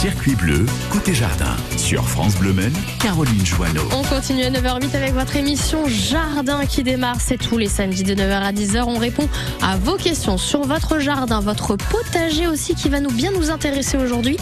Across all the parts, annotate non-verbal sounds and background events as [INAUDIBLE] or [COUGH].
Circuit bleu, côté jardin. Sur France Bleu Maine, Caroline Joanneau. On continue à 9h08 avec votre émission Jardin qui démarre. C'est tous les samedis de 9h à 10h. On répond à vos questions sur votre jardin, votre potager aussi qui va nous bien nous intéresser aujourd'hui.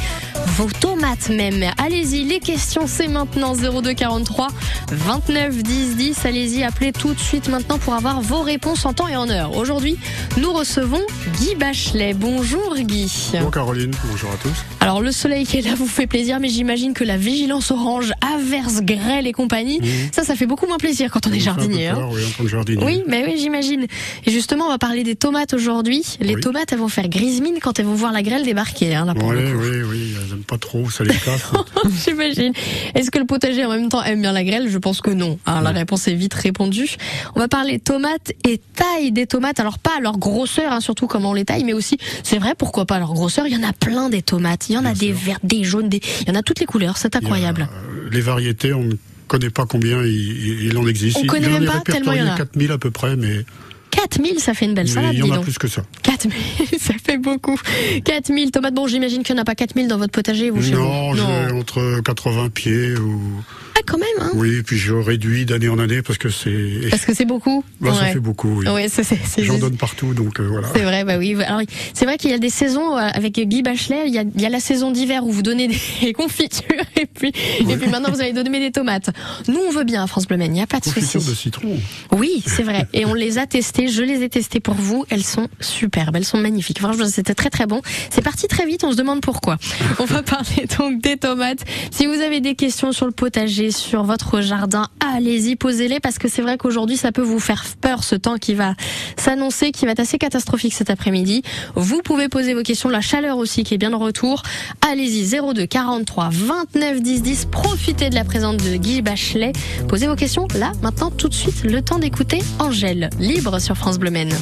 Vos tomates même. Allez-y, les questions c'est maintenant 02 43 29 10 10. Allez-y, appelez tout de suite maintenant pour avoir vos réponses en temps et en heure. Aujourd'hui, nous recevons Guy Bachelet. Bonjour Guy. Bonjour Caroline, bonjour à tous. Alors le soleil qui là vous fait plaisir, mais j'imagine que la vigilance orange, averse, grêle et compagnie, ça, ça fait beaucoup moins plaisir quand on est jardinier. hein. oui, jardinier. Oui, mais oui, j'imagine. Et justement, on va parler des tomates aujourd'hui. Les Oui. tomates, elles vont faire grise mine quand elles vont voir la grêle débarquer, hein, là pour oui, le coup. oui, oui, elles aiment pas trop, ça les casse. [LAUGHS] J'imagine. Est-ce que le potager en même temps aime bien la grêle? Je pense que non. hein, la réponse est vite répondue. On va parler tomates et taille des tomates. Alors pas leur grosseur, hein, surtout comment on les taille, mais aussi, c'est vrai, pourquoi pas leur grosseur? Il y en a plein des tomates. Il y en a des vertes, des jaunes, des... il y en a toutes les couleurs. C'est incroyable. euh, les variétés, on ne connaît pas combien il, il en existe. On Il- connaît même pas, tellement il y en a. répertorié 4000 à peu près, mais, 4000, ça fait une belle salade, il y en a donc. plus que ça. 4000, [LAUGHS] ça fait beaucoup. 4000 tomates. Bon, j'imagine qu'il n'y en a pas 4000 dans votre potager, vous, chez Non, vous. j'ai entre 80 pieds ou... Ah, quand même, hein. Oui, puis je réduis d'année en année parce que c'est... Parce que c'est beaucoup. Bah, Ça fait beaucoup, oui. Ouais, ça, c'est, c'est- J'en donne partout, donc euh, voilà. C'est vrai, bah oui. Alors, c'est vrai qu'il y a des saisons euh, avec Guy Bachelet. Il y a, il y a la saison d'hiver où vous donnez des [LAUGHS] confitures et puis, et puis maintenant vous allez donner des tomates. Nous, on veut bien à France Bleu. Il n'y a pas de souci. de citron. Oui, c'est vrai. Et on les a testées. Je les ai testées pour vous. Elles sont superbes. Elles sont magnifiques. Franchement, c'était très très bon. C'est parti très vite. On se demande pourquoi. On va [LAUGHS] parler donc des tomates. Si vous avez des questions sur le potager, sur votre jardin, allez-y, posez-les parce que c'est vrai qu'aujourd'hui, ça peut vous faire peur ce temps qui va s'annoncer, qui va être assez catastrophique cet après-midi. Vous pouvez poser vos questions. La chaleur aussi qui est bien de retour. Allez-y, 02 43 29 10 10. Profitez de la présence de Guy Bachelet. Posez vos questions là, maintenant, tout de suite. Le temps d'écouter Angèle, libre sur France Bleu Maine.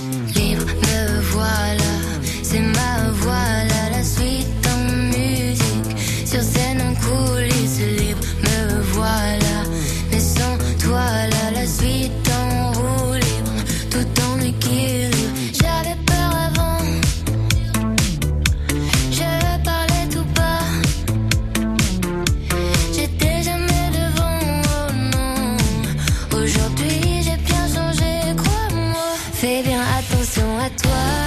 Toi.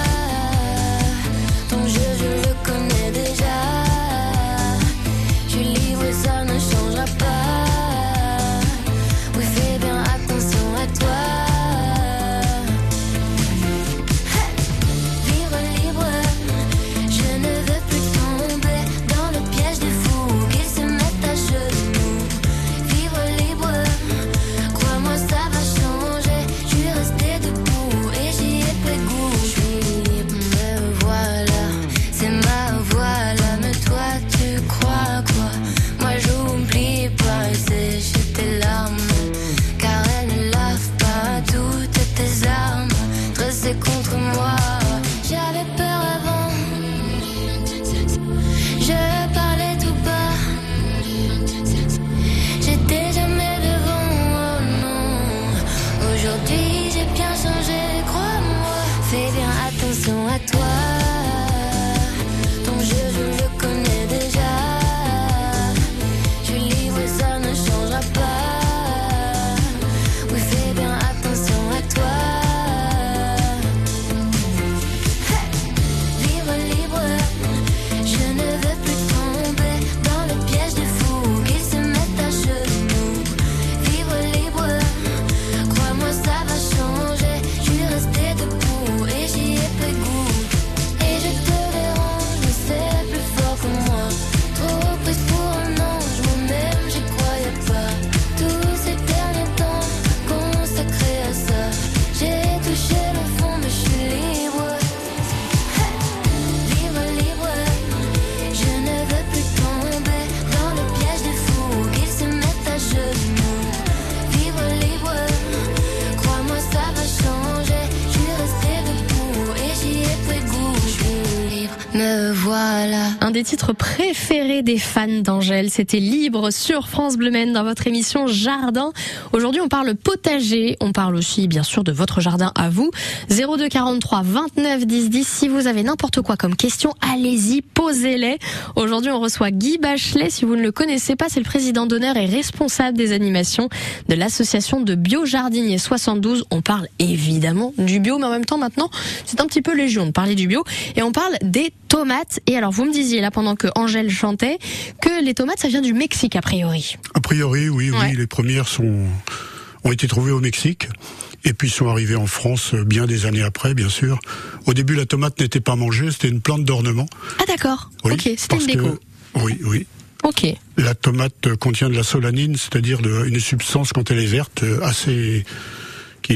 Préférés des fans d'Angèle, c'était Libre sur France Bleu Maine dans votre émission Jardin. Aujourd'hui, on parle potager, on parle aussi bien sûr de votre jardin à vous. 02 43 29 10 10. Si vous avez n'importe quoi comme question, allez-y, posez-les. Aujourd'hui, on reçoit Guy Bachelet. Si vous ne le connaissez pas, c'est le président d'honneur et responsable des animations de l'association de biojardiniers 72. On parle évidemment du bio, mais en même temps maintenant, c'est un petit peu légion de parler du bio. Et on parle des tomates. Et alors, vous me disiez là, pendant que Angèle chantait, que les tomates, ça vient du Mexique, a priori. A priori, oui, Ouais. oui, les premières sont ont été trouvées au Mexique et puis sont arrivées en France euh, bien des années après, bien sûr. Au début, la tomate n'était pas mangée, c'était une plante d'ornement. Ah d'accord. Oui, ok, c'était une déco. que- oui, oui. Ok. La tomate contient de la solanine, c'est-à-dire une substance quand elle est verte euh, assez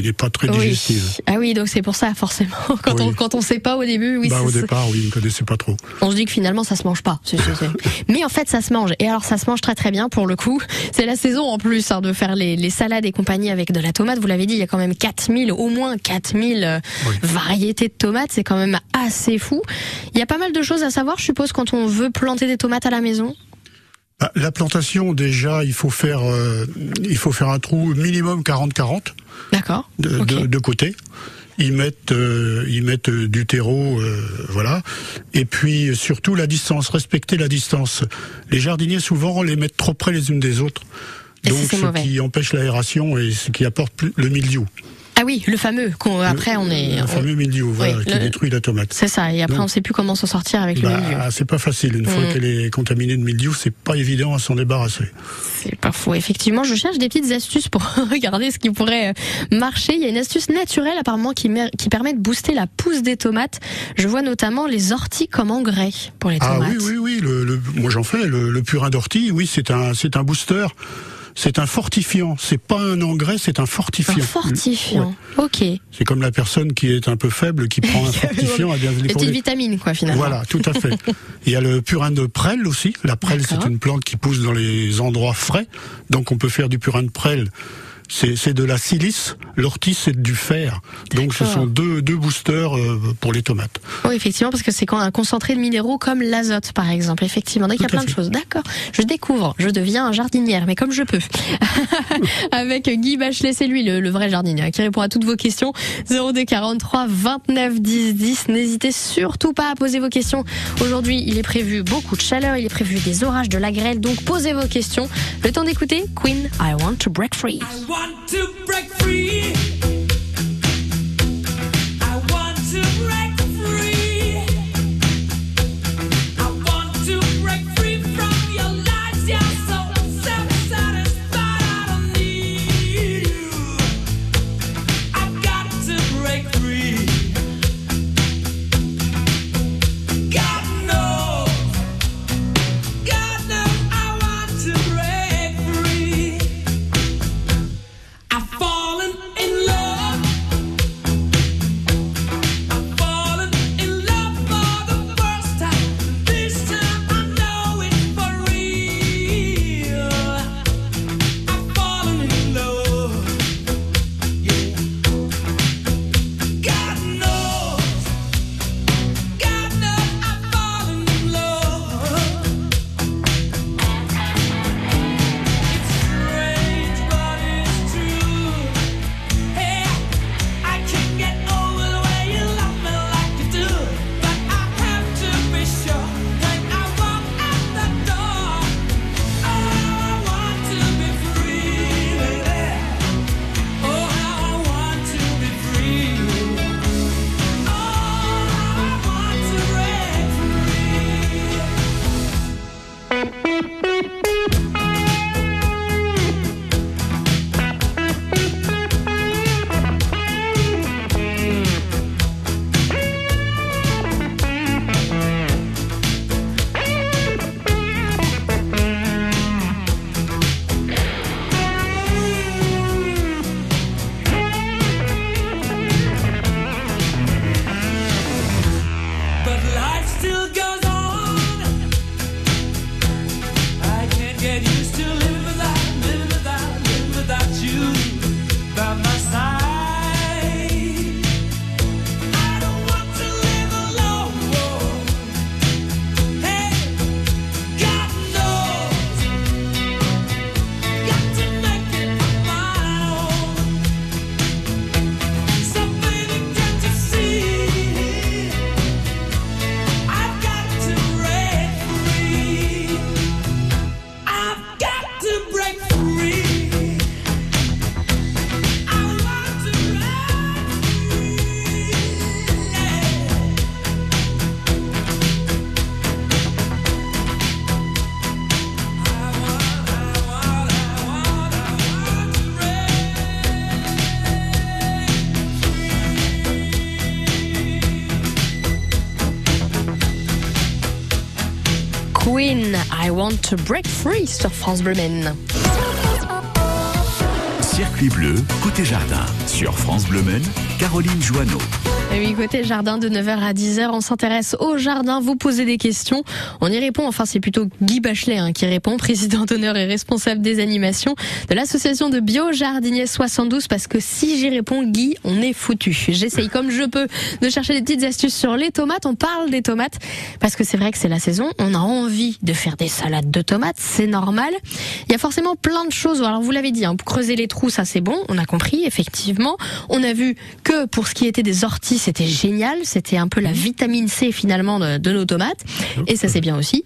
qui n'est pas très Oui. digestive. Ah oui, donc c'est pour ça forcément. [LAUGHS] Quand on quand on sait pas au début, oui. bah, c'est- au départ, oui, ne connaissaient pas trop. On se dit que finalement ça se mange pas. [LAUGHS] Mais en fait ça se mange. Et alors ça se mange très très bien pour le coup. C'est la saison en plus hein, de faire les, les salades et compagnie avec de la tomate. Vous l'avez dit, il y a quand même 4000, au moins 4000 euh, Oui. variétés de tomates. C'est quand même assez fou. Il y a pas mal de choses à savoir, je suppose, quand on veut planter des tomates à la maison? Bah, la plantation, déjà, il faut faire, euh, il faut faire un trou minimum 40-40 D'accord. de, Ok. de, de côté. Ils mettent, euh, ils mettent du terreau, euh, voilà. Et puis surtout la distance, respecter la distance. Les jardiniers souvent les mettent trop près les unes des autres, Et donc ce mauvais. qui empêche l'aération et ce qui apporte plus le mildiou. Ah oui, le fameux. qu'on- après on est. le on- fameux mildiou, voilà, Oui, qui le- détruit la tomate. C'est ça. Et après Donc- on sait plus comment s'en sortir avec le. Bah, c'est pas facile. Une fois Mm. qu'elle est contaminée de mildiou, c'est pas évident à s'en débarrasser. C'est pas. Effectivement, je cherche des petites astuces pour [LAUGHS] regarder ce qui pourrait euh, marcher. Il y a une astuce naturelle apparemment qui, permet de booster la pousse des tomates. Je vois notamment les orties comme engrais pour les Ah tomates. oui, oui, oui. Le, le- moi j'en fais. Le, le purin d'ortie, oui, c'est un, c'est un booster. C'est un fortifiant. C'est pas un engrais, c'est un Un fortifiant. fortifiant. Ok. C'est comme la personne qui est un peu faible, qui prend un [LAUGHS] fortifiant. eh bien, Les petites vitamines, quoi, finalement. Voilà, tout à fait. [LAUGHS] Il y a le purin de prêle aussi. La prêle, c'est une plante qui pousse dans les endroits frais. Donc on peut faire du purin de prêle. C'est c'est de la silice. L'ortie, c'est du fer. Donc ce sont deux, deux boosters euh, pour les tomates. Oui, effectivement, parce que c'est quand un concentré de minéraux comme l'azote, par exemple. Effectivement, donc il y a plein de choses. D'accord. Je découvre, je deviens un jardinière, mais comme je peux. [LAUGHS] Avec Guy Bachelet, c'est lui le, le vrai jardinier hein, qui répond à toutes vos questions. 02 43 29 10 10. N'hésitez surtout pas à poser vos questions. Aujourd'hui, il est prévu beaucoup de chaleur, il est prévu des orages, de la grêle, donc posez vos questions. Le temps d'écouter Queen, I Want to Break Free. Want to break free. get used to To break free sur France Bleu Maine. Circuit bleu, côté jardin. Sur France Bleu Maine, Caroline Joanneau. Et oui, côté jardin de 9h à 10h, on s'intéresse au jardin, vous posez des questions, on y répond, enfin c'est plutôt Guy Bachelet hein, qui répond, [LAUGHS] président d'honneur et responsable des animations de l'association de bio-jardiniers 72, parce que si j'y réponds, Guy, on est foutu. J'essaye comme je peux de chercher des petites astuces sur les tomates, on parle des tomates, parce que c'est vrai que c'est la saison, on a envie de faire des salades de tomates, c'est normal. Il y a forcément plein de choses, alors vous l'avez dit, hein, creuser les trous, ça c'est bon, on a compris, effectivement. On a vu que pour ce qui était des orties, c'était génial, c'était un peu la vitamine C finalement de, de nos tomates, et ça c'est bien aussi.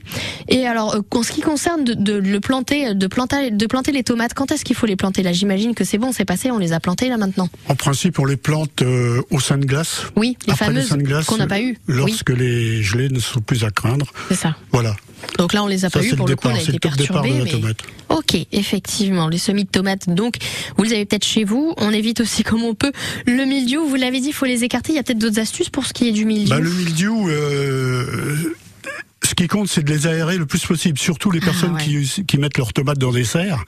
Et alors, euh, en ce qui concerne de, de le planter, de planter, de planter les tomates, quand est-ce qu'il faut les planter? Là, j'imagine que c'est bon, c'est passé, on les a plantées là maintenant. En principe, on les plante euh, au sein de glace. Oui, les Après fameuses qu'on n'a pas eues. Oui, Lorsque les gelées ne sont plus à craindre. c'est ça. Voilà. Donc là, on les a Ça, pas eu pour le coup, on départ, a été départ perturbés. de la mais... tomate. Ok, effectivement, les semis de tomates. Donc, vous les avez peut-être chez vous. On évite aussi [LAUGHS] comme on peut le mildiou. Vous l'avez dit, il faut les écarter. Il y a peut-être d'autres astuces pour ce qui est du mildiou. Bah, le mildiou, euh, ce qui compte, c'est de les aérer le plus possible. Surtout les Ah, personnes ouais. qui, qui mettent leurs tomates dans des serres.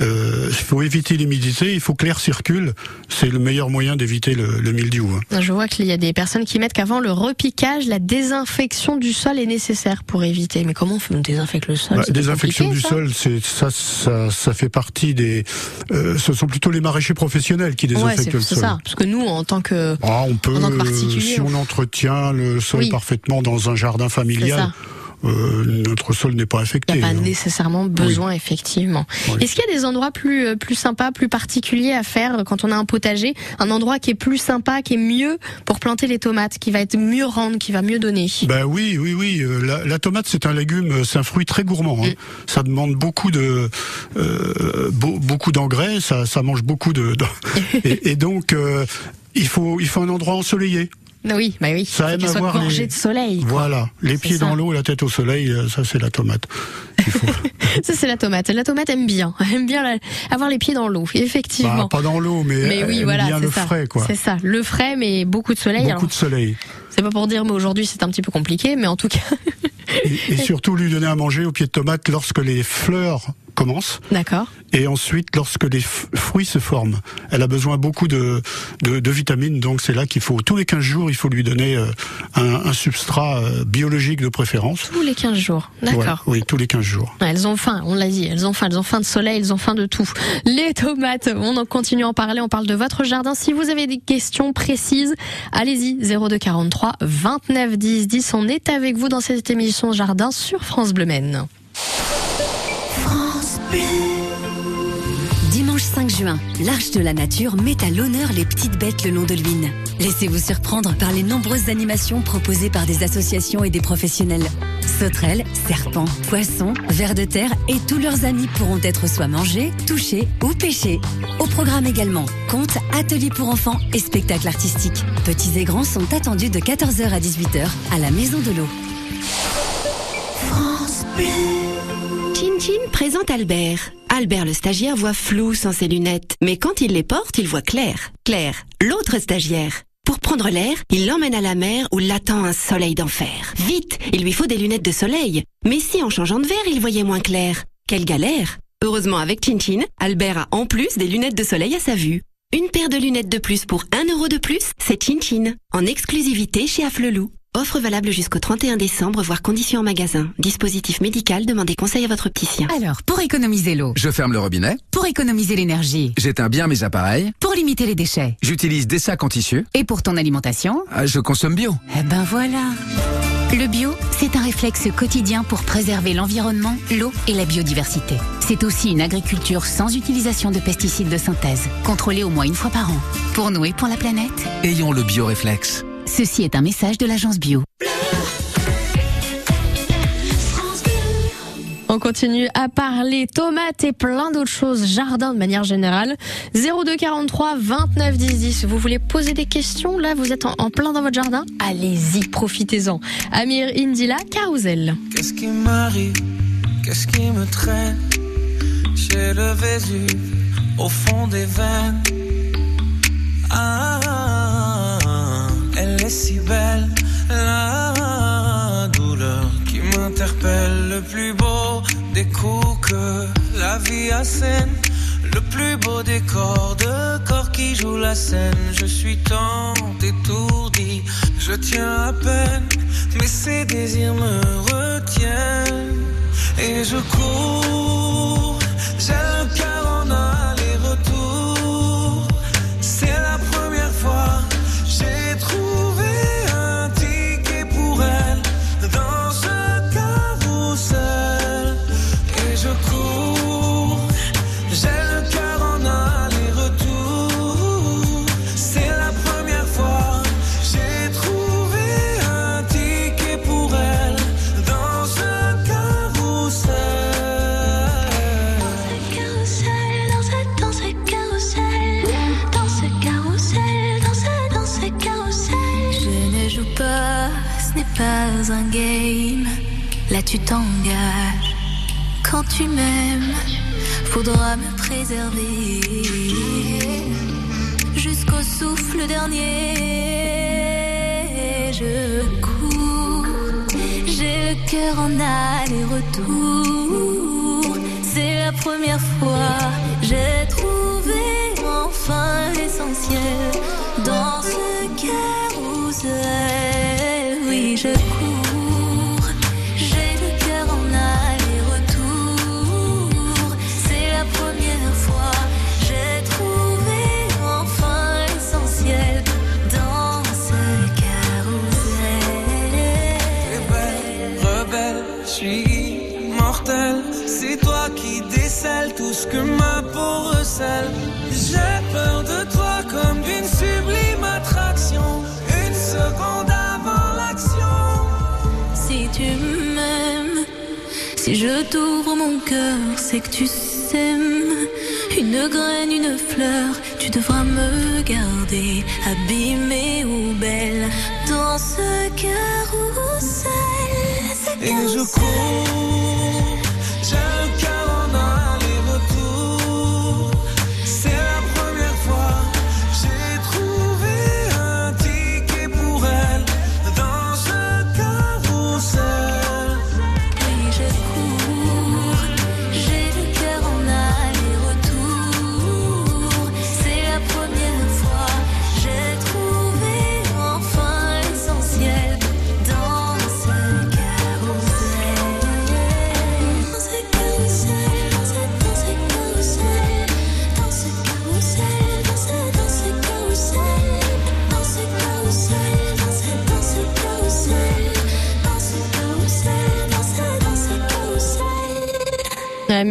Euh, Il faut éviter l'humidité, il faut que l'air circule. C'est le meilleur moyen d'éviter le, le mildiou. hein. Je vois qu'il y a des personnes qui mettent qu'avant le repiquage, la désinfection du sol est nécessaire pour éviter. Mais comment on désinfecte le sol? Bah, C'est désinfection du sol, c'est ça, ça, ça fait partie des. euh, ce sont plutôt les maraîchers professionnels qui désinfectent c'est le c'est sol. ça. Parce que nous, en tant que Ah, on peut, En tant que euh, particulier, si on- entretient le sol Oui. parfaitement dans un jardin c'est familial. Euh, notre sol n'est pas Il affecté. n'y a pas hein. nécessairement besoin, effectivement. Oui. Est-ce qu'il y a des endroits plus euh, plus sympas, plus particuliers à faire quand on a un potager? Un endroit qui est plus sympa, qui est mieux pour planter les tomates, qui va être mieux rendre, qui va mieux donner? Ben oui, oui, oui. euh, La, la tomate, c'est un légume, euh, c'est un fruit très gourmand. Mm. hein. Ça demande beaucoup de euh, beau- beaucoup d'engrais, ça, ça mange beaucoup de. de- [LAUGHS] et, et donc, euh, il faut il faut un endroit ensoleillé. Oui, bah oui. Ça aime avoir les- de soleil. quoi. Voilà, les pieds ça. dans l'eau, la tête au soleil, euh, ça c'est la tomate. Faut- [LAUGHS] Ça c'est la tomate. La tomate aime bien, [LAUGHS] aime bien la- avoir les pieds dans l'eau, effectivement. bah, pas dans l'eau, mais, mais oui, aime voilà, bien c'est le ça. frais, quoi. C'est ça, le frais, mais beaucoup de soleil. Beaucoup Alors, de soleil. C'est pas pour dire, mais aujourd'hui c'est un petit peu compliqué, mais en tout cas, Et, et surtout lui donner à manger au pied de tomate lorsque les fleurs commencent d'accord. et ensuite lorsque les fruits se forment. Elle a besoin beaucoup de, de, de vitamines, donc c'est là qu'il faut, tous les 15 jours, il faut lui donner euh, un, un substrat euh, biologique de préférence. Tous les 15 jours, d'accord. Ouais, oui, tous les 15 jours. Elles ont faim, on l'a dit, elles ont faim, elles ont faim de soleil, elles ont faim de tout. Les tomates, on en continue à en parler, on parle de votre jardin. Si vous avez des questions précises, allez-y, 02 43 29 10 10. On est avec vous dans cette émission Jardin sur France Bleu Maine. Dimanche 5 l'Arche de la Nature met à l'honneur les petites bêtes le long de l'Huine. Laissez-vous surprendre par les nombreuses animations proposées par des associations et des professionnels. Sauterelles, serpents, poissons, vers de terre et tous leurs amis pourront être soit mangés, touchés ou pêchés. Au programme également, contes, ateliers pour enfants et spectacles artistiques. Petits et grands sont attendus de 14h à 18h à la Maison de l'Eau. Chin présente Albert. Albert le stagiaire voit flou sans ses lunettes, mais quand il les porte, il voit clair. Claire, l'autre stagiaire. Pour prendre l'air, il l'emmène à la mer où l'attend un soleil d'enfer. Vite, il lui faut des lunettes de soleil. Mais si en changeant de verre, il voyait moins clair. Quelle galère Heureusement avec Chin Albert a en plus des lunettes de soleil à sa vue. Une paire de lunettes de plus pour un euro de plus, c'est Chin. En exclusivité chez Afflelou. Offre valable jusqu'au 31 décembre, voire conditions en magasin. Dispositif médical, demandez conseil à votre opticien. Alors, pour économiser l'eau, Je ferme le robinet, pour économiser l'énergie, j'éteins bien mes appareils, pour limiter les déchets j'utilise des sacs en tissu, et pour ton alimentation, ah, je consomme bio. eh ben voilà. Le bio, c'est un réflexe quotidien pour préserver l'environnement, l'eau et la biodiversité. C'est aussi une agriculture sans utilisation de pesticides de synthèse, contrôlée au moins une fois par an. Pour nous et pour la planète, Ayons le bio-réflexe. Ceci est un message de l'agence bio. On continue à parler tomates et plein d'autres choses, jardin de manière générale. 02 43 29 10 10. Vous voulez poser des questions Là, vous êtes en, en plein dans votre jardin? Allez-y, profitez-en. Amir Indila, Carousel. Qu'est-ce qui m'arrive? Qu'est-ce qui me traîne? J'ai le Vésuve au fond des veines. Ah, si belle, la douleur qui m'interpelle, le plus beau des coups que la vie assène. Le plus beau décor de corps qui joue la scène. Je suis tant étourdi, je tiens à peine, mais ces désirs me retiennent. Et je cours, j'ai le cœur en aller-retour. Pas un game. Là tu t'engages. Quand tu m'aimes, faudra me préserver jusqu'au souffle dernier. Je cours, j'ai le cœur en aller-retour. C'est la première fois, j'ai trouvé enfin l'essentiel dans ce carrousel. Oui, je t'ouvre mon cœur, c'est que tu s'aimes. Une graine, une fleur, tu devras me garder, abîmée ou belle, dans ce carrousel. ce Et je cours,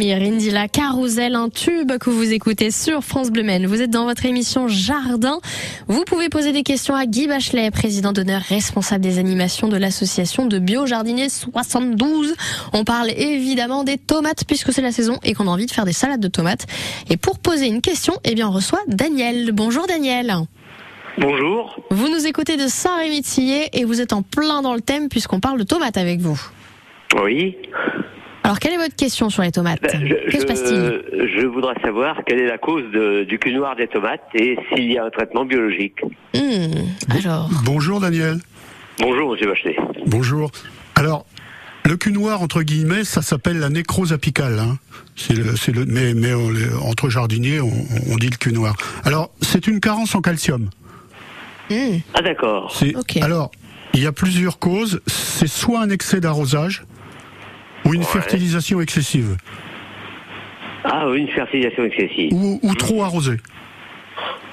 carrousel. Ami Rindila Carousel, un tube que vous écoutez sur France Bleu Maine. Vous êtes dans votre émission Jardin. Vous pouvez poser des questions à Guy Bachelet, président d'honneur responsable des animations de l'association de biojardiniers 72. On parle évidemment des tomates puisque c'est la saison et qu'on a envie de faire des salades de tomates. Et pour poser une question, eh bien, on reçoit Daniel. Bonjour Daniel. Bonjour. Vous nous écoutez de Saint-Rémy-de-Sillé et vous êtes en plein dans le thème puisqu'on parle de tomates avec vous. Oui. Alors, quelle est votre question sur les tomates Ben, je, Que se passe-t-il je voudrais savoir quelle est la cause de- du cul noir des tomates et s'il y a un traitement biologique. Hmm, Alors, Bonjour Daniel. Bonjour, monsieur Bachelet. Bonjour. Alors, le cul noir, entre guillemets, ça s'appelle la nécrose apicale. Hein. C'est le, c'est le, mais mais on entre jardiniers, on, on dit le cul noir. Alors, c'est une carence en calcium. hmm, Ah, d'accord. C'est- Ok. Alors, il y a plusieurs causes. C'est soit un excès d'arrosage ou une Ouais. fertilisation excessive, Ah, une fertilisation excessive. ou, ou trop arrosé,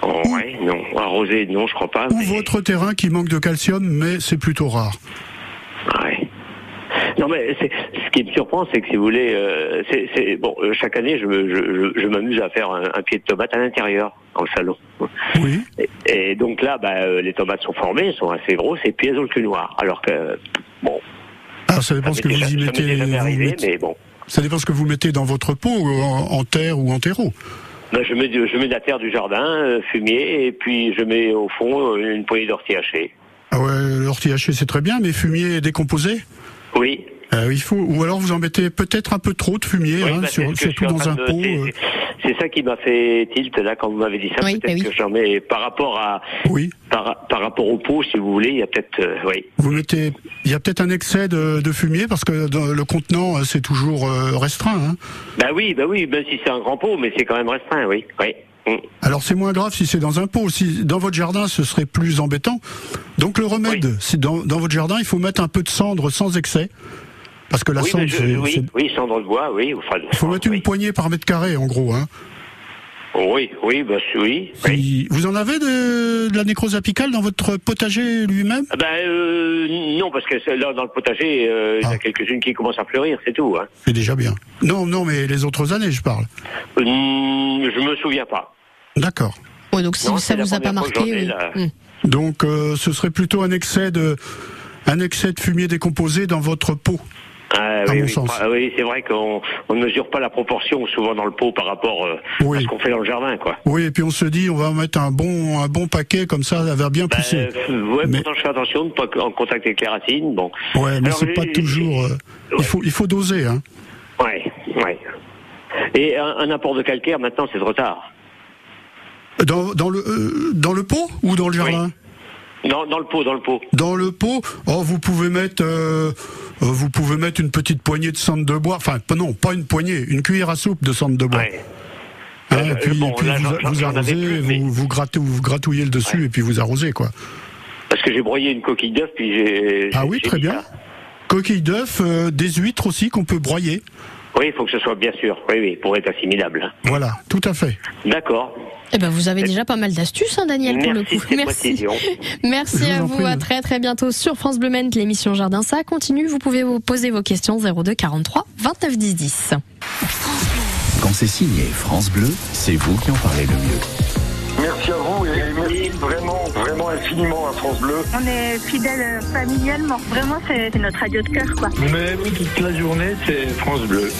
Oh, ouais, non. Arrosé, non, je crois pas. ou mais- votre terrain qui manque de calcium, mais c'est plutôt rare. Ouais. Non mais ce qui me surprend, c'est que si vous voulez, euh, c'est bon. euh, chaque année, je me- je, je, je m'amuse à faire un, un pied de tomate à l'intérieur, dans le salon. Oui. Et, et donc là, bah, euh, les tomates sont formées, elles sont assez grosses, et puis elles ont le cul noir. Alors que bon, Alors, ça dépend ça ce que vous y mettez. m'était jamais vous arrivé, mettez- mais bon. Ça dépend ce que vous mettez dans votre pot, ou en, en terre ou en terreau. Bah, je mets du- je mets de la terre du jardin, euh, fumier, et puis je mets au fond euh, une poignée d'ortie hachée. Ah ouais, l'ortie haché c'est très bien, mais fumier décomposé? Oui. Euh, il faut, ou alors vous en mettez peut-être un peu trop de fumier, Oui, hein, bah, c'est sur- surtout dans un de- pot. c'est- euh. c'est- C'est ça qui m'a fait tilt là quand vous m'avez dit ça. Oui, peut-être bah oui. que j'en mets par rapport à Oui. par, par rapport au pot, si vous voulez, il y a peut-être euh, oui. Vous mettez, il y a peut-être un excès de, de fumier parce que dans le contenant euh, c'est toujours restreint. Hein. Bah oui, bah oui, même si c'est un grand pot, mais c'est quand même restreint, oui. oui. Mm. Alors c'est moins grave si c'est dans un pot. Si dans votre jardin, ce serait plus embêtant. Donc le remède, c'est dans, dans votre jardin, il faut mettre un peu de cendre sans excès, parce que la oui, cendre, je- oui, cendre de bois, oui. Enfin, il faut mettre une poignée par mètre carré en gros. Hein. Oui, oui, bah oui. Vous en avez de, de la nécrose apicale dans votre potager lui-même? Ah Ben euh, non, parce que là dans le potager, euh, il y Ah. a quelques-unes qui commencent à fleurir, c'est tout. Hein. C'est déjà bien. Non, non, mais les autres années, je parle. Hum, je me souviens pas. D'accord. Ouais, donc si Non, ça vous a pas marqué, oui. Hmm. Donc euh, ce serait plutôt un excès de un excès de fumier décomposé dans votre pot. Ah, À oui, mon oui, sens. Ah, oui, c'est vrai qu'on on ne mesure pas la proportion souvent dans le pot par rapport euh, Oui. à ce qu'on fait dans le jardin, quoi. Oui, et puis on se dit, on va mettre un bon un bon paquet comme ça, ça va bien Ben, pousser. euh, ouais, Mais- pourtant je fais attention de ne pas en contact avec les racines. Bon. Ouais, mais c'est pas toujours. euh, Ouais. Il faut il faut doser. Hein. Ouais, ouais. Et un, un apport de calcaire maintenant, c'est trop tard. Dans dans le dans le pot ou dans le jardin? Non, dans le pot, dans le pot. Dans le pot, oh, vous pouvez mettre, vous pouvez mettre une petite poignée de cendre de bois. Enfin, non, pas une poignée, une cuillère à soupe de cendre de bois. Ouais. Hein, Euh, et puis, bon, et puis là, vous, arrosez, plus, vous, mais- vous, grattez- vous gratouillez le dessus et puis vous arrosez quoi. Parce que j'ai broyé une coquille d'œuf, puis j'ai. Ah oui, très bien. ça. Coquille d'œuf, euh, des huîtres aussi qu'on peut broyer. Oui, il faut que ce soit bien sûr. Oui, oui, pour être assimilable. Voilà, tout à fait. D'accord. Eh ben, vous avez déjà pas mal d'astuces, hein, Daniel, pour le Merci coup. Merci [LAUGHS] vous à vous. prie. À très très bientôt sur France Bleu Maine. L'émission Jardin, ça continue. Vous pouvez vous poser vos questions 02 43 29 10 10. Quand c'est signé France Bleu, c'est vous qui en parlez le mieux. Merci à vous et merci vraiment infiniment à France Bleu. On est fidèles familialement. Vraiment, c'est notre radio de cœur, quoi. Mais toute la journée, c'est France Bleu.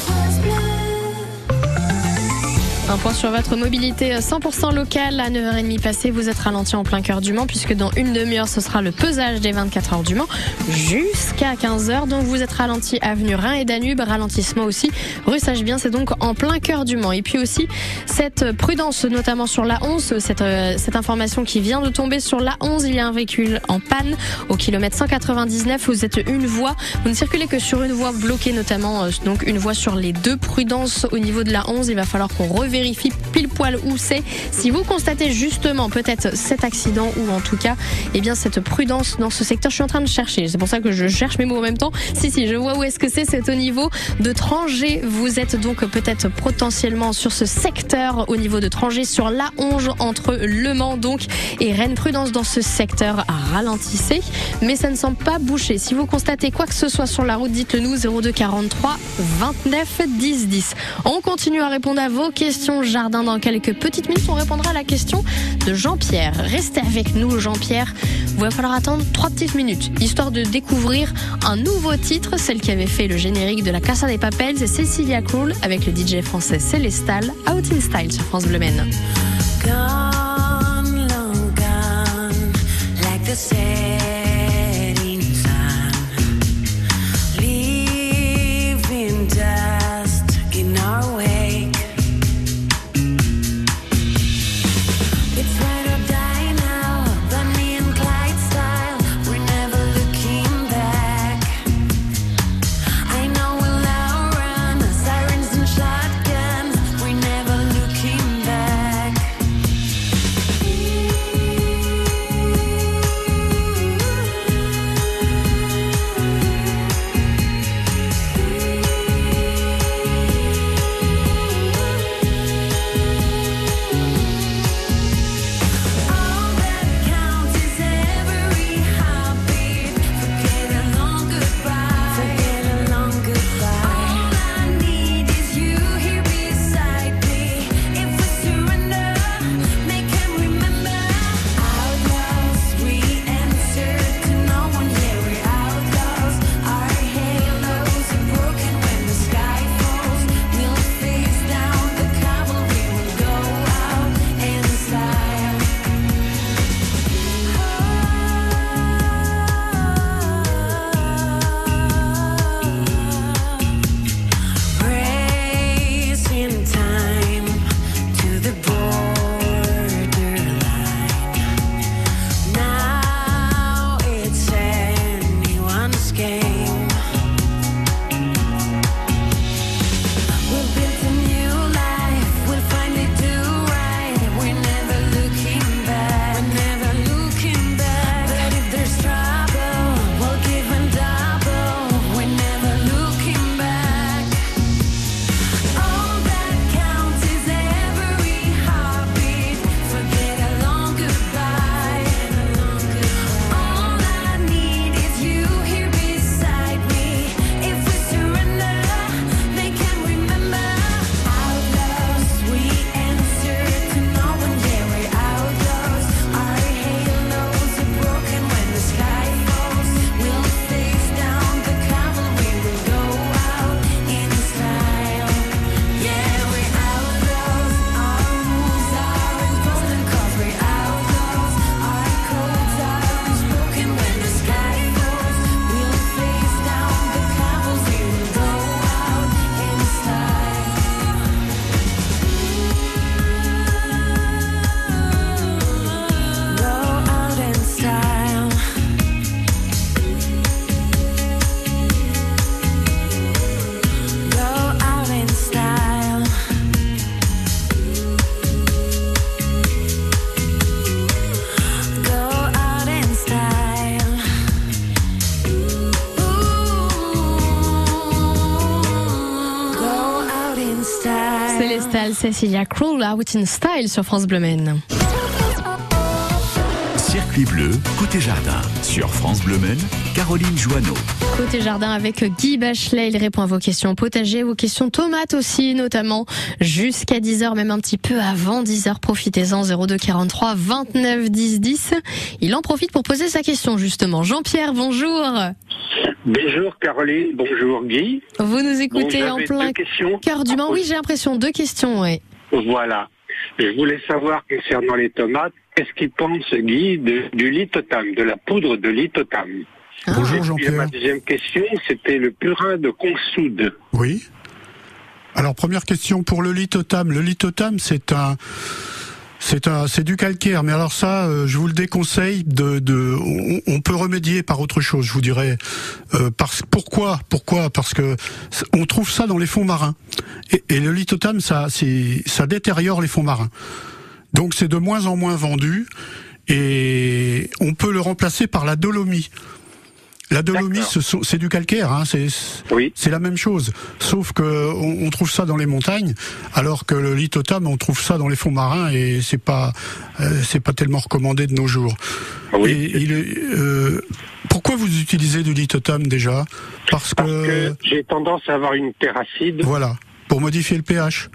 Un point sur votre mobilité 100% locale. À 9h30 passée, vous êtes ralenti en plein cœur du Mans, puisque dans une demi-heure, ce sera le pesage des 24 heures du Mans jusqu'à 15h. Donc vous êtes ralenti avenue Rhin et Danube, ralentissement aussi rue Sache-Bien, c'est donc en plein cœur du Mans. Et puis aussi, cette prudence, notamment sur la 11, cette, euh, cette information qui vient de tomber sur la 11, il y a un véhicule en panne au kilomètre 199. Vous êtes une voie, vous ne circulez que sur une voie bloquée, notamment euh, donc une voie sur les deux. Prudence au niveau de la 11, il va falloir qu'on revérifie pile poil où c'est. Si vous constatez justement peut-être cet accident ou en tout cas, eh bien cette prudence dans ce secteur, je suis en train de chercher. C'est pour ça que je cherche mes mots en même temps. Si si, je vois où est-ce que c'est. C'est au niveau de Trangé. Vous êtes donc peut-être potentiellement sur ce secteur au niveau de Trangé sur la 11 entre Le Mans donc et Rennes. Prudence dans ce secteur ralentissez, mais ça ne semble pas boucher. Si vous constatez quoi que ce soit sur la route, dites-le nous 02 43 29 10 10. On continue à répondre à vos questions jardin dans quelques petites minutes. On répondra à la question de Jean-Pierre. Restez avec nous, Jean-Pierre. Il va falloir attendre trois petites minutes, histoire de découvrir un nouveau titre, celle qui avait fait le générique de la Casa des Papels, c'est Cecilia Cole avec le DJ français Célestal, Out in Style sur France Bleu Cecilia Crawl Out in Style sur France Bleu Maine. Circuit bleu, côté jardin. Sur France Bleu Maine, Caroline Joanneau. Côté jardin avec Guy Bachelet, il répond à vos questions potager, vos questions tomates aussi, notamment jusqu'à 10h, même un petit peu avant 10h. Profitez-en, 02 43 29 10 10. Il en profite pour poser sa question, justement. Jean-Pierre, bonjour. Bonjour Caroline, bonjour Guy. Vous nous écoutez Bon, en plein cœur du Mans. Oui, j'ai l'impression. Deux questions, oui. Voilà. Je voulais savoir concernant les tomates, qu'est-ce qu'il pense Guy de- du lithotam, de la poudre de lithotam Bonjour Jean-Pierre. ma deuxième question, c'était le purin de consoude. Oui. Alors première question pour le lithotam. Le lithotam, c'est un, c'est un, c'est du calcaire. Mais alors ça, euh, je vous le déconseille. De, de, on, on peut remédier par autre chose. Je vous dirais. Euh, parce, pourquoi Pourquoi? Parce que on trouve ça dans les fonds marins. Et, et le lithotam, ça, c'est, ça détériore les fonds marins. Donc c'est de moins en moins vendu. Et on peut le remplacer par la dolomie. La dolomie, c'est du calcaire, hein, c'est la même chose. Sauf que on, on trouve ça dans les montagnes, alors que le lithotam, on trouve ça dans les fonds marins et c'est pas euh, c'est pas tellement recommandé de nos jours. Et il est, euh, pourquoi vous utilisez du lithotam déjà? Parce que, J'ai tendance à avoir une terre acide. voilà, pour modifier le pH?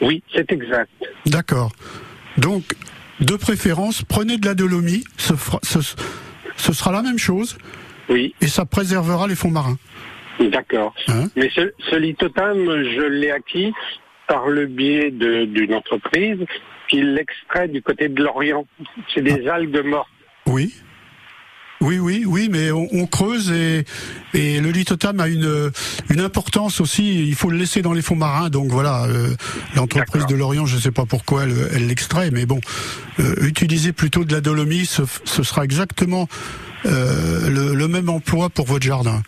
Oui, c'est exact. D'accord. Donc, de préférence, prenez de la dolomie, ce, ce, ce sera la même chose. Oui. Et ça préservera les fonds marins. D'accord. Hein Mais ce, ce lithotam, je l'ai acquis par le biais d'une entreprise qui l'extrait du côté de l'Orient. C'est des Ah. algues mortes. Oui. Oui, oui, oui, mais on, on creuse et, et le lithotam a une, une importance aussi. Il faut le laisser dans les fonds marins. Donc voilà, euh, l'entreprise de Lorient, je ne sais pas pourquoi elle elle l'extrait, mais bon, euh, utilisez plutôt de la dolomie, ce, ce sera exactement euh, le, le même emploi pour votre jardin.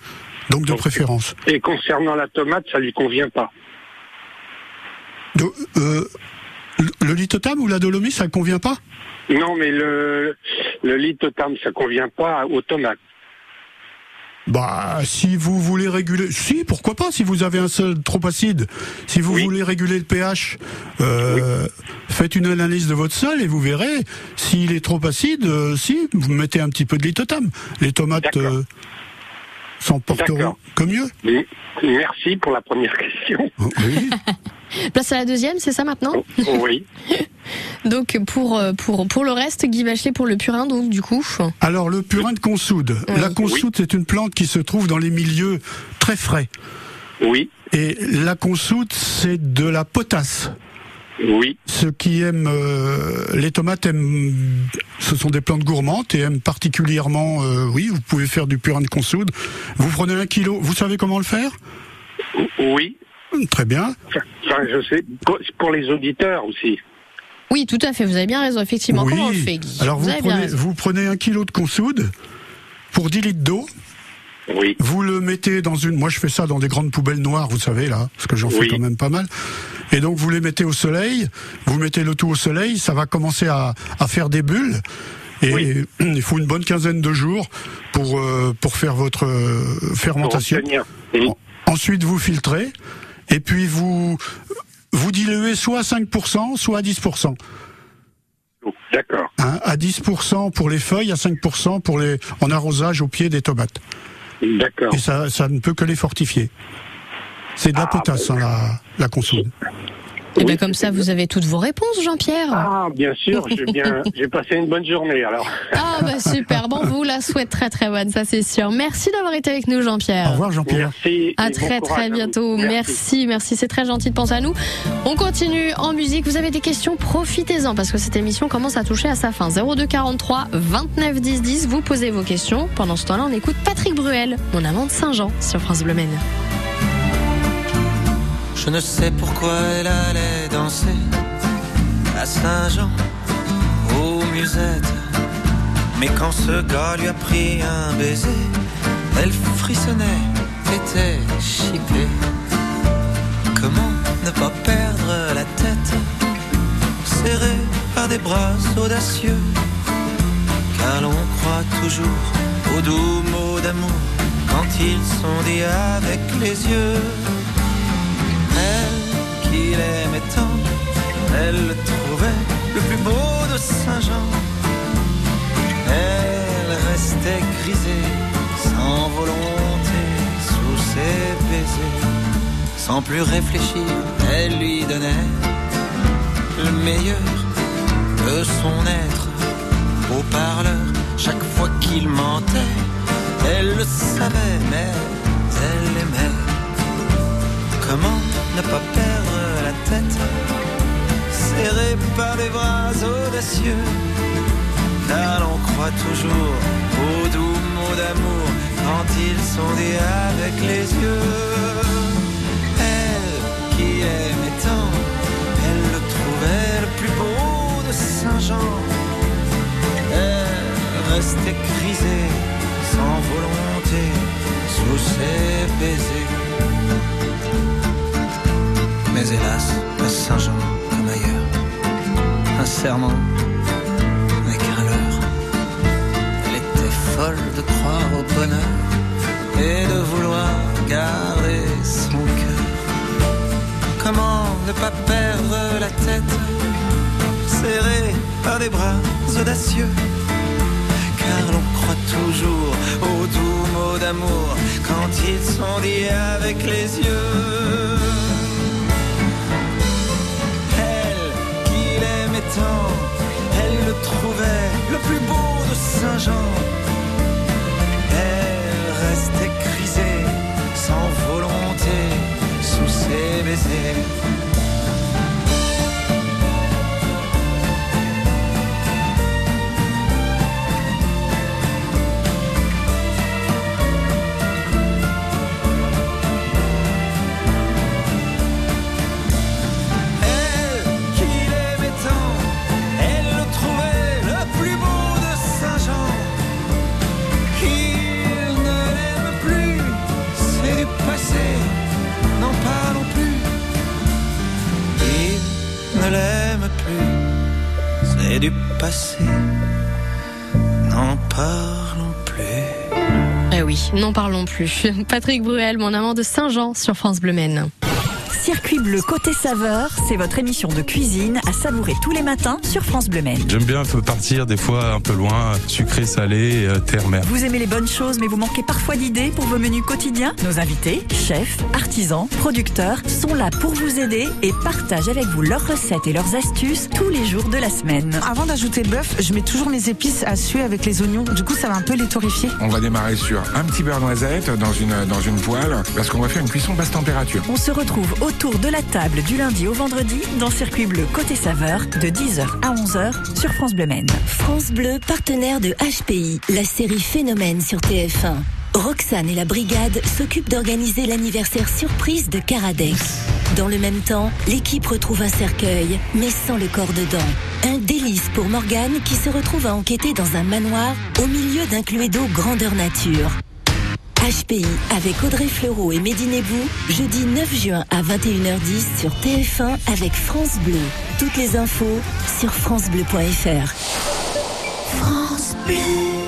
Donc de préférence. Et concernant la tomate, ça lui convient pas. De- euh, le- le lithotam ou la dolomie, ça ne convient pas? Non, mais le, le lithotam, ça convient pas aux tomates. Bah, si vous voulez réguler, si, pourquoi pas, si vous avez un sol trop acide, si vous voulez réguler le pH, euh, faites une analyse de votre sol et vous verrez, s'il est trop acide, euh, si, vous mettez un petit peu de lithotam. Les tomates euh, s'en porteront que mieux. Oui. Merci pour la première question. Oui. [LAUGHS] Place à la deuxième, c'est ça maintenant oui. [LAUGHS] Donc pour, euh, pour, pour le reste, Guy Bachelet pour le purin, donc du coup. Alors, le purin de consoude. La consoude, c'est une plante qui se trouve dans les milieux très frais. Oui. Et la consoude, c'est de la potasse. Oui. Ceux qui aiment euh, les tomates aiment, ce sont des plantes gourmandes et aiment particulièrement. euh, oui, vous pouvez faire du purin de consoude. Vous prenez un kilo. Vous savez comment le faire? Oui. Très bien. Enfin, je sais, pour- les auditeurs aussi. Oui, tout à fait, vous avez bien raison, effectivement. Oui. Comment on le fait, Guy Alors vous, prenez, vous prenez un kilo de consoude pour 10 litres d'eau. Oui. Vous le mettez dans une. Moi, je fais ça dans des grandes poubelles noires, vous savez là, parce que j'en fais quand même pas mal. Et donc vous les mettez au soleil. Vous mettez le tout au soleil. Ça va commencer à, à faire des bulles. Et [CLEARS THROAT] il faut une bonne quinzaine de jours pour euh, pour faire votre euh, fermentation. Pour Ensuite, vous filtrez. Et puis vous vous diluez soit à 5%, soit à 10%. D'accord. Hein, à 10% pour les feuilles, à 5% pour les en arrosage au pied des tomates. D'accord. Et ça, ça ne peut que les fortifier. C'est de la potasse, hein, la, la consoude. Et bien comme ça, vous avez toutes vos réponses, Jean-Pierre. Ah, bien sûr, j'ai bien, [LAUGHS] j'ai passé une bonne journée alors. Ah bah super, bon, on vous la souhaite très très bonne, ça c'est sûr. Merci d'avoir été avec nous, Jean-Pierre. Au revoir, Jean-Pierre. Merci. À bon très à très bientôt. Merci, merci, c'est très gentil de penser à nous. On continue en musique. Vous avez des questions, profitez-en parce que cette émission commence à toucher à sa fin. 02 43 29 10 10. Vous posez vos questions. Pendant ce temps-là, on écoute Patrick Bruel, mon amant de Saint-Jean sur France Bleu Maine. Je ne sais pourquoi elle allait danser à Saint-Jean, aux musettes. Mais quand ce gars lui a pris un baiser, elle frissonnait, était chippée. Comment ne pas perdre la tête, serrée par des bras audacieux, car l'on croit toujours aux doux mots d'amour quand ils sont dits avec les yeux. Elle qu'il aimait tant Elle le trouvait le plus beau de Saint-Jean. Elle restait grisée, sans volonté, sous ses baisers. Sans plus réfléchir, elle lui donnait le meilleur de son être. Au parleur, chaque fois qu'il mentait, elle le savait, mais elle aimait. Comment ne pas perdre la tête, serré par des bras audacieux, car l'on croit toujours aux doux mots d'amour quand ils sont dits avec les yeux. Elle qui aimait tant, elle le trouvait le plus beau de Saint-Jean. Elle restait grisée, sans volonté, sous ses baisers. Mais hélas, à Saint-Jean, comme ailleurs, un serment n'est qu'un leurre. Elle était folle de croire au bonheur et de vouloir garder son cœur. Comment ne pas perdre la tête, serrée par des bras audacieux? Car l'on croit toujours aux doux mots d'amour quand ils sont dits avec les yeux. Elle le trouvait le plus beau de Saint-Jean. Elle restait grisée, sans volonté, sous ses baisers. N'en parlons plus. [LAUGHS] Patrick Bruel, mon amant de Saint-Jean sur France Bleu Maine. Circuit bleu côté saveur, c'est votre émission de cuisine à savourer tous les matins sur France Bleu Maine. J'aime bien un peu partir des fois un peu loin, sucré, salé, euh, terre-mer. Vous aimez les bonnes choses mais vous manquez parfois d'idées pour vos menus quotidiens? Nos invités, chefs, artisans, producteurs sont là pour vous aider et partagent avec vous leurs recettes et leurs astuces tous les jours de la semaine. Avant d'ajouter le bœuf, je mets toujours mes épices à suer avec les oignons. Du coup, ça va un peu les torréfier. On va démarrer sur un petit beurre noisette dans une, dans une poêle parce qu'on va faire une cuisson basse température. On se retrouve autour de la table du lundi au vendredi dans Circuit bleu côté saveur de 10h à 11h sur France Bleu Maine. France Bleu, partenaire de HPI, la série Phénomène sur TF1. Roxane et la brigade s'occupent d'organiser l'anniversaire surprise de Caradex. Dans le même temps, l'équipe retrouve un cercueil, mais sans le corps dedans. Un délice pour Morgane qui se retrouve à enquêter dans un manoir au milieu d'un cluedo grandeur nature. HPI avec Audrey Fleurot et Mehdi Nebou, jeudi 9 juin à 21h10 sur TF1 avec France Bleu. Toutes les infos sur francebleu.fr. France Bleu.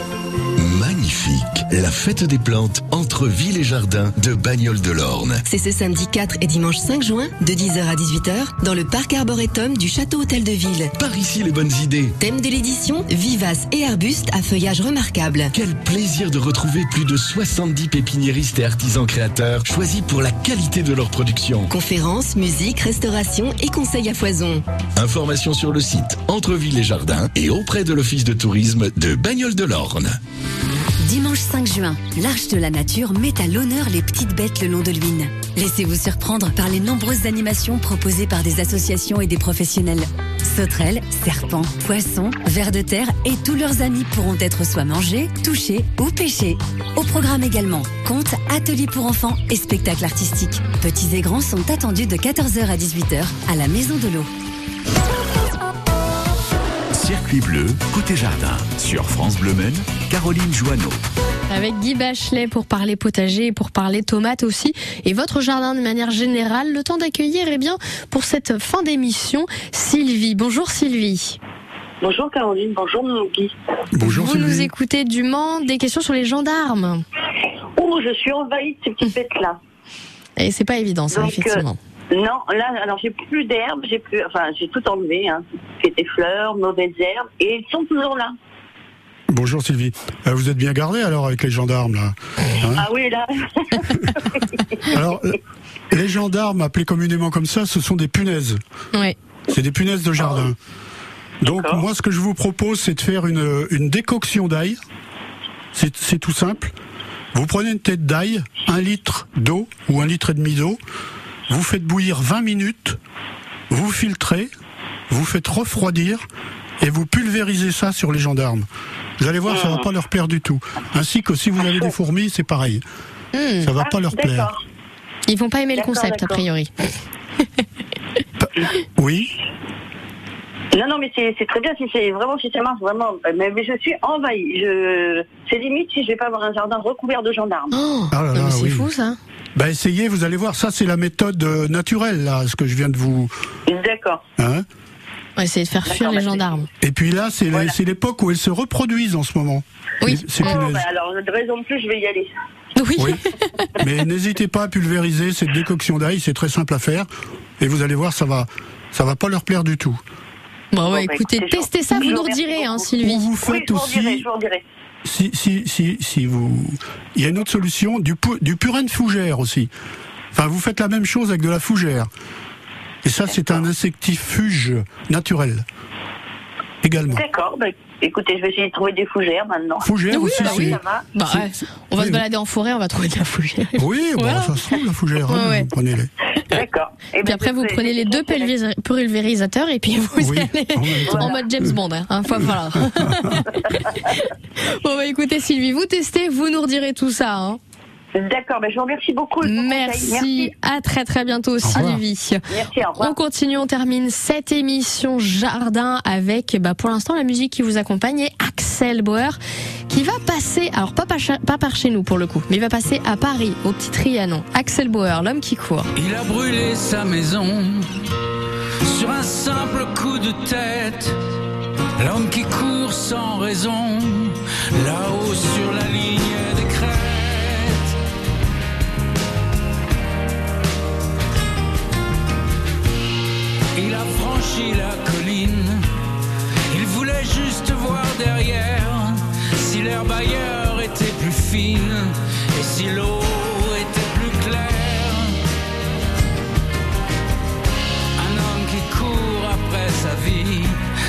La fête des plantes entre ville et jardin de Bagnoles de l'Orne. C'est ce samedi 4 et dimanche 5 juin, de 10h à 18h, dans le parc arboretum du Château Hôtel de Ville. Par ici les bonnes idées. Thème de l'édition, vivaces et arbustes à feuillage remarquable. Quel plaisir de retrouver plus de 70 pépiniéristes et artisans créateurs choisis pour la qualité de leur production. Conférences, musique, restauration et conseils à foison. Informations sur le site Entre Ville et Jardin et auprès de l'Office de tourisme de Bagnoles de l'Orne. Dimanche 5 juin, l'Arche de la Nature met à l'honneur les petites bêtes le long de l'Huine. Laissez-vous surprendre par les nombreuses animations proposées par des associations et des professionnels. Sauterelles, serpents, poissons, vers de terre et tous leurs amis pourront être soit mangés, touchés ou pêchés. Au programme également, contes, ateliers pour enfants et spectacles artistiques. Petits et grands sont attendus de 14h à 18h à la Maison de l'eau. Circuit bleu, côté jardin. Sur France Bleu Maine, Caroline Joanneau. Avec Guy Bachelet pour parler potager et pour parler tomates aussi. Et votre jardin de manière générale. Le temps d'accueillir, eh bien, pour cette fin d'émission, Sylvie. Bonjour Sylvie. Bonjour Caroline, bonjour Guy. Bonjour Vous nous écoutez du Mans, des questions sur les gendarmes. Oh, je suis envahie de ces petites bêtes-là. Et c'est pas évident ça, Donc, effectivement. euh, Non, là, alors j'ai plus d'herbes, j'ai plus, enfin, j'ai tout enlevé, hein, qui était fleurs, mauvaises herbes, et ils sont toujours là. Bonjour Sylvie. Euh, vous êtes bien gardé alors avec les gendarmes là Hein? Ah oui, là. [LAUGHS] Alors, euh, les gendarmes, appelés communément comme ça, ce sont des punaises. Oui. C'est des punaises de jardin. Donc moi, ce que je vous propose, c'est de faire une, une décoction d'ail. C'est c'est tout simple. Vous prenez une tête d'ail, un litre d'eau ou un litre et demi d'eau. Vous faites bouillir 20 minutes. Vous filtrez. Vous faites refroidir et vous pulvérisez ça sur les gendarmes. Vous allez voir, ça va pas leur plaire du tout. Ainsi que si vous avez des fourmis, c'est pareil. Hmm. Ça va pas leur plaire. Ils vont pas aimer le concept, a priori. Oui. Non, non, mais c'est très bien si c'est vraiment si ça marche vraiment. Mais, mais je suis envahie. Je, c'est limite si je vais pas avoir un jardin recouvert de gendarmes. Oh, Ah là non, là, mais c'est oui. fou ça. Bah essayez, vous allez voir, ça c'est la méthode euh, naturelle, là, ce que je viens de vous... D'accord. Hein va essayer de faire fuir les gendarmes. Et puis là, c'est l'époque où elles se reproduisent en ce moment. Oui. Oh, bah, alors, de raison de plus, je vais y aller. Oui. Oui. [LAUGHS] Mais n'hésitez pas à pulvériser cette décoction d'ail, c'est très simple à faire. Et vous allez voir, ça va, ça va pas leur plaire du tout. Bon, bah, ouais, écoutez, écoutez, je- testez ça, je vous vous nous redirez, hein. Sylvie. Ou vous Oui, faites je vous dirai, aussi, je vous en dirai. Si, si, si, si vous, il y a une autre solution, du, pu- du purin de fougère aussi. Enfin, vous faites la même chose avec de la fougère. Et ça, c'est un insectifuge naturel. Également. D'accord. Bah, écoutez, je vais essayer de trouver des fougères maintenant. Fougère Oui, aussi, bah oui, c'est- ça va. Bah, ouais, on va oui, se balader en forêt, on va trouver de la fougère. Oui, bon, Voilà. ça se trouve, la fougère. hein, Ouais, ouais. vous Prenez-les. D'accord. Et Puis ben, après, vous prenez les deux pulvéris- pulvérisateurs et puis vous Oui, allez en mode James Bond. Hein, hein, falloir. [LAUGHS] bon, bah écoutez, Sylvie, vous testez, vous nous redirez tout ça. Hein. D'accord, ben, je vous remercie beaucoup. Merci. conseils. À très très bientôt. Sylvie. Merci, au revoir. On continue, on termine cette émission jardin avec, bah, pour l'instant, la musique qui vous accompagne est Axel Bauer, qui va passer, alors pas par, pas par chez nous pour le coup, mais il va passer à Paris, au petit Trianon. Axel Bauer, l'homme qui court. Il a brûlé sa maison sur un simple coup de tête. L'homme qui court sans raison, là-haut sur la ligne la colline, il voulait juste voir derrière si l'herbe ailleurs était plus fine et si l'eau était plus claire. Un homme qui court après sa vie,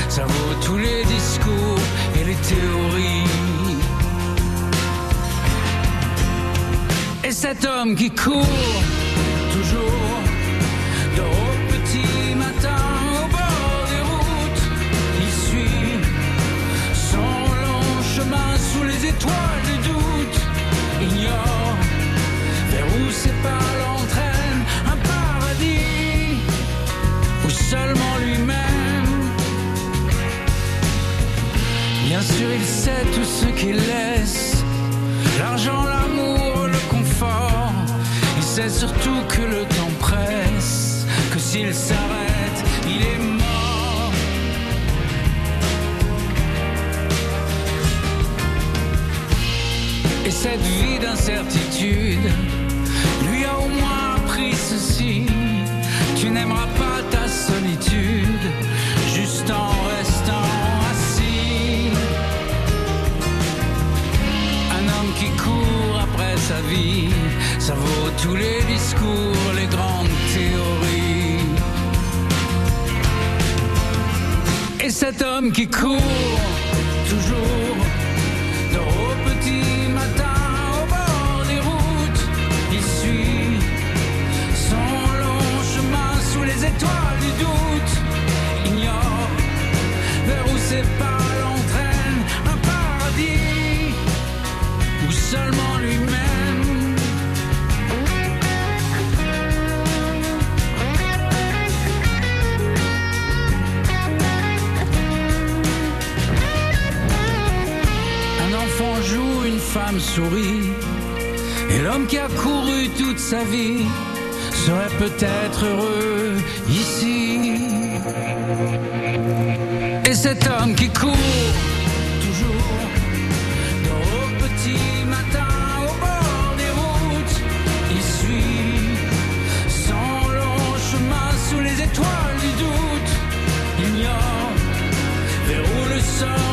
ça vaut tous les discours et les théories. Et cet homme qui court toujours de au sous les étoiles du doute, ignore vers où ses pas l'entraînent, un paradis ou seulement lui-même. Bien sûr, il sait tout ce qu'il laisse l'argent, l'amour, le confort. Il sait surtout que le temps presse, que s'il s'arrête, il est mort. Cette vie d'incertitude lui a au moins appris ceci. Tu n'aimeras pas ta solitude, juste en restant assis. Un homme qui court après sa vie, ça vaut tous les discours, les grandes théories. Et cet homme qui court Et l'homme qui a couru toute sa vie serait peut-être heureux ici. Et cet homme qui court toujours au petit matin. au bord des routes, il suit sans long chemin sous les étoiles du doute ignore vers où le sort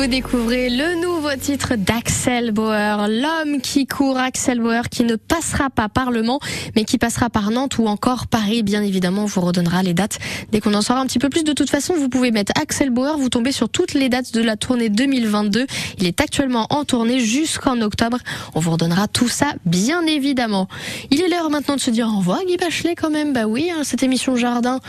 Vous découvrez le nouveau titre d'Axel Bauer, l'homme qui court, Axel Bauer, qui ne passera pas par Le Mans, mais qui passera par Nantes ou encore Paris. Bien évidemment, on vous redonnera les dates dès qu'on en saura un petit peu plus. De toute façon, vous pouvez mettre Axel Bauer, vous tombez sur toutes les dates de la tournée 2022. Il est actuellement en tournée jusqu'en octobre. On vous redonnera tout ça, bien évidemment. Il est l'heure maintenant de se dire au revoir, Guy Bachelet, quand même. Bah oui, hein, cette émission Jardin,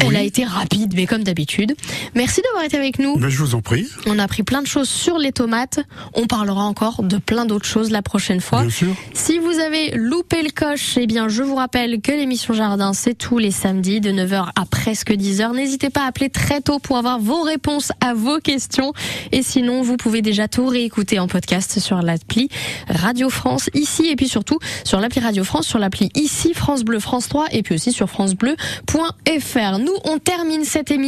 elle a été rapide, mais comme d'habitude. Merci d'avoir été avec nous. Ben, je vous en prie. On a appris plein de choses sur les tomates. On parlera encore de plein d'autres choses la prochaine fois. Bien sûr. Si vous avez loupé le coche, eh bien, je vous rappelle que l'émission Jardin, c'est tous les samedis de 9h à presque 10h. N'hésitez pas à appeler très tôt pour avoir vos réponses à vos questions. Et sinon, vous pouvez déjà tout réécouter en podcast sur l'appli Radio France ici et puis surtout sur l'appli Radio France, sur l'appli ici France Bleu France 3 et puis aussi sur francebleu.fr. Nous, on termine cette émission